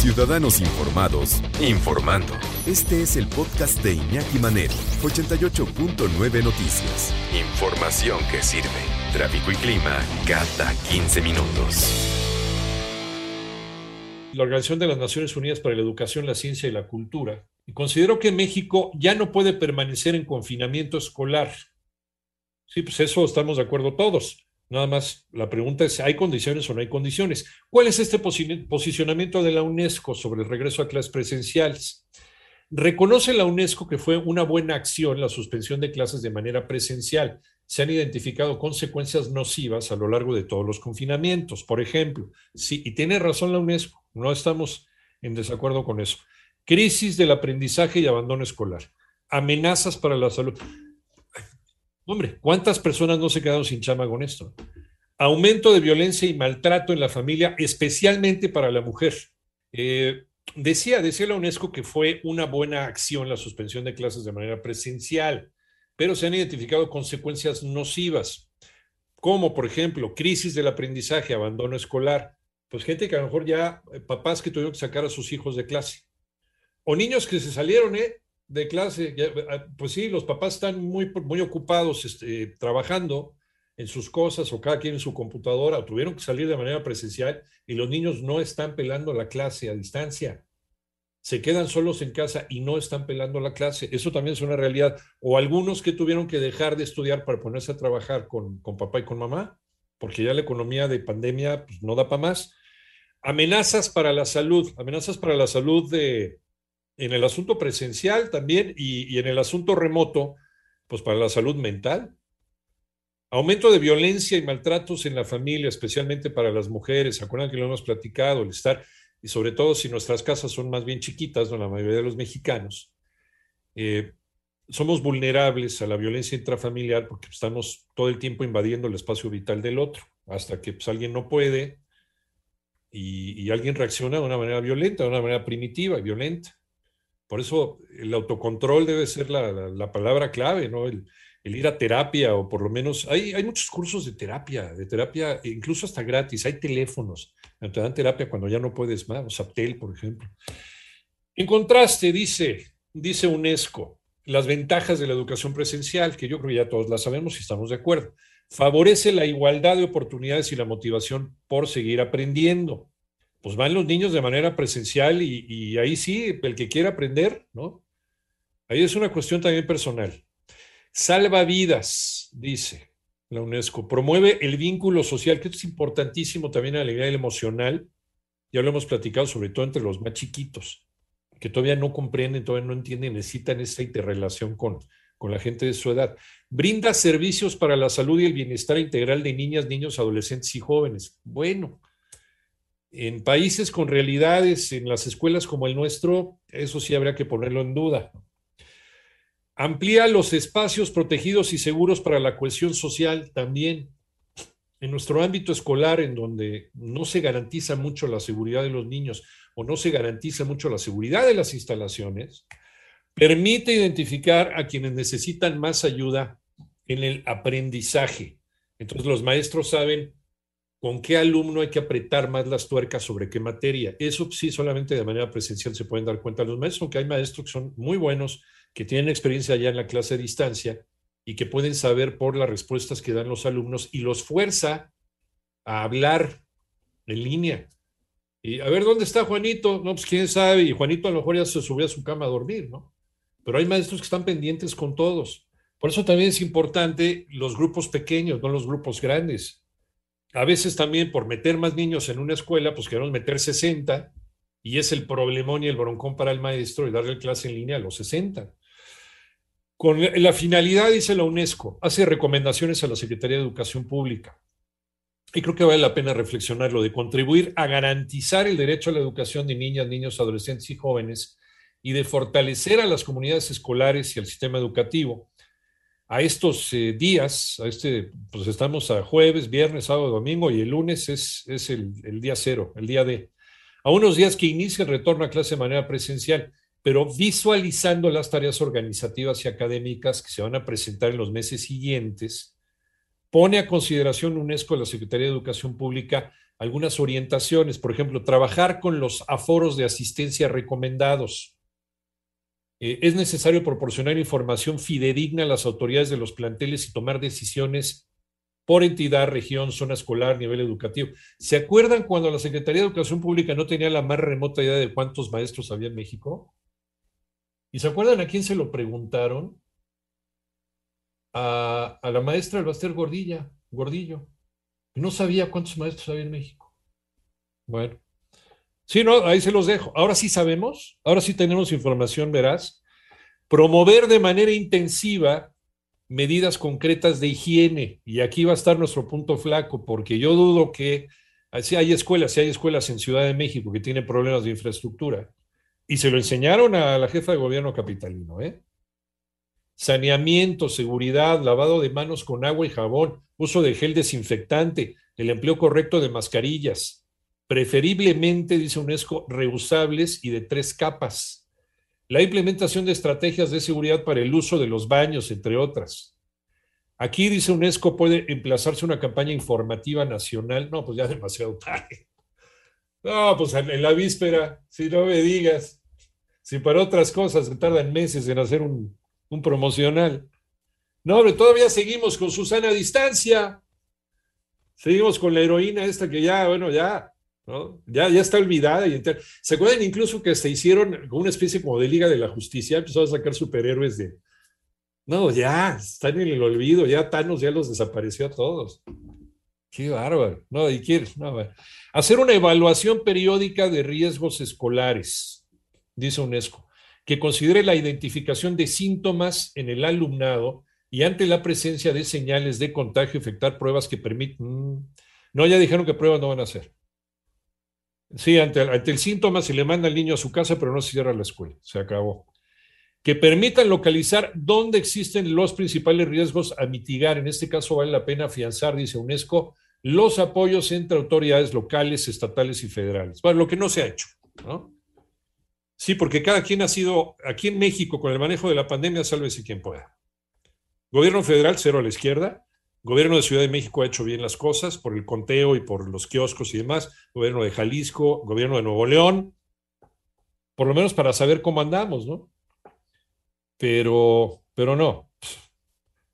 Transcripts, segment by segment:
Ciudadanos Informados, informando. Este es el podcast de Iñaki Manero, 88.9 Noticias. Información que sirve. Tráfico y clima cada 15 minutos. La Organización de las Naciones Unidas para la Educación, la Ciencia y la Cultura consideró que México ya no puede permanecer en confinamiento escolar. Sí, pues eso estamos de acuerdo todos. Nada más la pregunta es, ¿hay condiciones o no hay condiciones? ¿Cuál es este posicionamiento de la UNESCO sobre el regreso a clases presenciales? Reconoce la UNESCO que fue una buena acción la suspensión de clases de manera presencial. Se han identificado consecuencias nocivas a lo largo de todos los confinamientos. Por ejemplo, sí, y tiene razón la UNESCO, no estamos en desacuerdo con eso. Crisis del aprendizaje y abandono escolar. Amenazas para la salud. Hombre, ¿cuántas personas no se quedaron sin chama con esto? Aumento de violencia y maltrato en la familia, especialmente para la mujer. Eh, decía, decía la UNESCO que fue una buena acción la suspensión de clases de manera presencial, pero se han identificado consecuencias nocivas, como por ejemplo crisis del aprendizaje, abandono escolar. Pues gente que a lo mejor ya, eh, papás que tuvieron que sacar a sus hijos de clase. O niños que se salieron, ¿eh? De clase, ah, pues sí, los papás están muy, muy ocupados este, trabajando en sus cosas o cada quien en su computadora, o tuvieron que salir de manera presencial y los niños no están pelando la clase a distancia. Se quedan solos en casa y no están pelando la clase. Eso también es una realidad. O algunos que tuvieron que dejar de estudiar para ponerse a trabajar con, con papá y con mamá, porque ya la economía de pandemia pues, no da para más. Amenazas para la salud, amenazas para la salud de, en el asunto presencial también y, en el asunto remoto, pues para la salud mental. Aumento de violencia y maltratos en la familia, especialmente para las mujeres. ¿Se acuerdan que lo hemos platicado? El estar, y sobre todo si nuestras casas son más bien chiquitas, ¿no? la mayoría de los mexicanos, eh, somos vulnerables a la violencia intrafamiliar porque estamos todo el tiempo invadiendo el espacio vital del otro, hasta que pues, alguien no puede y, y alguien reacciona de una manera violenta, de una manera primitiva y violenta. Por eso el autocontrol debe ser la, palabra clave, ¿no? El, ir a terapia o por lo menos, hay, muchos cursos de terapia, de terapia incluso hasta gratis, hay teléfonos, te dan terapia cuando ya no puedes más, o Saptel, por ejemplo. En contraste, dice, dice UNESCO, las ventajas de la educación presencial, que yo creo que ya todos las sabemos y estamos de acuerdo, favorece la igualdad de oportunidades y la motivación por seguir aprendiendo pues van los niños de manera presencial y, ahí sí, el que quiera aprender, ¿no? Ahí es una cuestión también personal. Salva vidas, dice la UNESCO. Promueve el vínculo social, que es importantísimo también a la nivel emocional. Ya lo hemos platicado, sobre todo entre los más chiquitos, que todavía no comprenden, todavía no entienden, necesitan esta interrelación con, con la gente de su edad. Brinda servicios para la salud y el bienestar integral de niñas, niños, adolescentes y jóvenes. Bueno, en países con realidades, en las escuelas como el nuestro, eso sí habría que ponerlo en duda. Amplía los espacios protegidos y seguros para la cohesión social también. En nuestro ámbito escolar, en donde no se garantiza mucho la seguridad de los niños o no se garantiza mucho la seguridad de las instalaciones, permite identificar a quienes necesitan más ayuda en el aprendizaje. Entonces los maestros saben con qué alumno hay que apretar más las tuercas sobre qué materia. Eso sí, solamente de manera presencial se pueden dar cuenta los maestros, aunque hay maestros que son muy buenos, que tienen experiencia ya en la clase de distancia y que pueden saber por las respuestas que dan los alumnos y los fuerza a hablar en línea. Y a ver, ¿dónde está Juanito? No, pues quién sabe, y Juanito a lo mejor ya se subió a su cama a dormir, ¿no? Pero hay maestros que están pendientes con todos. Por eso también es importante los grupos pequeños, no los grupos grandes a veces también por meter más niños en una escuela, pues queremos meter 60 y es el problemón y el broncón para el maestro y darle clase en línea a los 60. Con la finalidad, dice la UNESCO, hace recomendaciones a la Secretaría de Educación Pública. Y creo que vale la pena reflexionarlo, de contribuir a garantizar el derecho a la educación de niñas, niños, adolescentes y jóvenes y de fortalecer a las comunidades escolares y al sistema educativo a estos eh, días, a este, pues estamos a jueves, viernes, sábado, domingo y el lunes es, es el, día cero, el día de, a unos días que inicia el retorno a clase de manera presencial, pero visualizando las tareas organizativas y académicas que se van a presentar en los meses siguientes, pone a consideración UNESCO, la Secretaría de Educación Pública, algunas orientaciones, por ejemplo, trabajar con los aforos de asistencia recomendados. Eh, es necesario proporcionar información fidedigna a las autoridades de los planteles y tomar decisiones por entidad, región, zona escolar, nivel educativo. ¿Se acuerdan cuando la Secretaría de Educación Pública no tenía la más remota idea de cuántos maestros había en México? ¿Y se acuerdan a quién se lo preguntaron? A, la maestra Albaster Gordilla, Gordillo. No sabía cuántos maestros había en México. Bueno. Sí, no, ahí se los dejo. Ahora sí sabemos, ahora sí tenemos información veraz. Promover de manera intensiva medidas concretas de higiene. Y aquí va a estar nuestro punto flaco, porque yo dudo que si hay escuelas, si hay escuelas en Ciudad de México que tienen problemas de infraestructura. Y se lo enseñaron a la jefa de gobierno capitalino, ¿eh? Saneamiento, seguridad, lavado de manos con agua y jabón, uso de gel desinfectante, el empleo correcto de mascarillas, preferiblemente, dice UNESCO, reusables y de tres capas la implementación de estrategias de seguridad para el uso de los baños, entre otras. Aquí, dice UNESCO, puede emplazarse una campaña informativa nacional. No, pues ya demasiado tarde. No, pues en la víspera, si no me digas, si para otras cosas tardan meses en hacer un, un promocional. No, hombre, todavía seguimos con Susana a distancia. Seguimos con la heroína esta que ya, bueno, ya, ya, ya está olvidada. Y ¿Se acuerdan incluso que se hicieron una especie como de Liga de la Justicia? Empezaron a sacar superhéroes de... No, ya, están en el olvido, ya Thanos ya los desapareció a todos. Qué bárbaro. No, y quiere, no, hacer una evaluación periódica de riesgos escolares, dice UNESCO, que considere la identificación de síntomas en el alumnado y ante la presencia de señales de contagio, efectuar pruebas que permitan... Mm, no, ya dijeron que pruebas no van a hacer. Sí, ante, el síntoma se le manda al niño a su casa, pero no se cierra la escuela. Se acabó. Que permitan localizar dónde existen los principales riesgos a mitigar. En este caso vale la pena afianzar, dice UNESCO, los apoyos entre autoridades locales, estatales y federales. Bueno, lo que no se ha hecho, ¿no? Sí, porque cada quien ha sido, aquí en México, con el manejo de la pandemia, sálvese quien pueda. Gobierno federal, cero a la izquierda. Gobierno de Ciudad de México ha hecho bien las cosas por el conteo y por los kioscos y demás. Gobierno de Jalisco, gobierno de Nuevo León, por lo menos para saber cómo andamos, ¿no? Pero, pero no.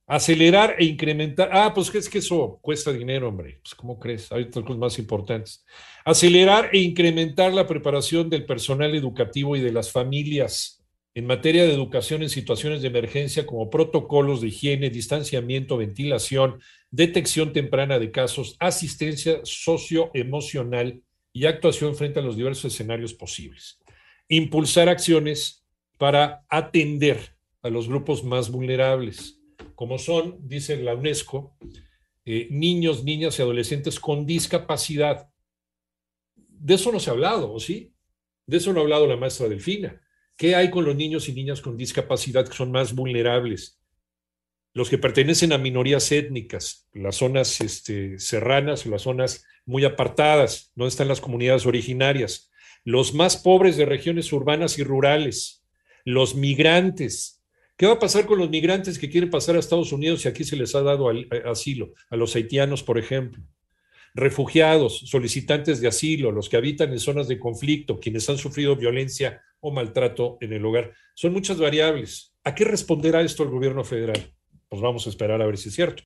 Acelerar e incrementar. Ah, pues es que eso cuesta dinero, hombre. Pues, ¿cómo crees? Hay otras cosas más importantes. Acelerar e incrementar la preparación del personal educativo y de las familias en materia de educación en situaciones de emergencia como protocolos de higiene, distanciamiento, ventilación, detección temprana de casos, asistencia socioemocional y actuación frente a los diversos escenarios posibles. Impulsar acciones para atender a los grupos más vulnerables, como son, dice la UNESCO, eh, niños, niñas y adolescentes con discapacidad. De eso no se ha hablado, ¿o sí? De eso no ha hablado la maestra Delfina ¿Qué hay con los niños y niñas con discapacidad que son más vulnerables? Los que pertenecen a minorías étnicas, las zonas este, serranas las zonas muy apartadas, donde están las comunidades originarias, los más pobres de regiones urbanas y rurales, los migrantes. ¿Qué va a pasar con los migrantes que quieren pasar a Estados Unidos si aquí se les ha dado asilo? A los haitianos, por ejemplo refugiados, solicitantes de asilo, los que habitan en zonas de conflicto, quienes han sufrido violencia o maltrato en el hogar. Son muchas variables. ¿A qué responderá esto el gobierno federal? Pues vamos a esperar a ver si es cierto.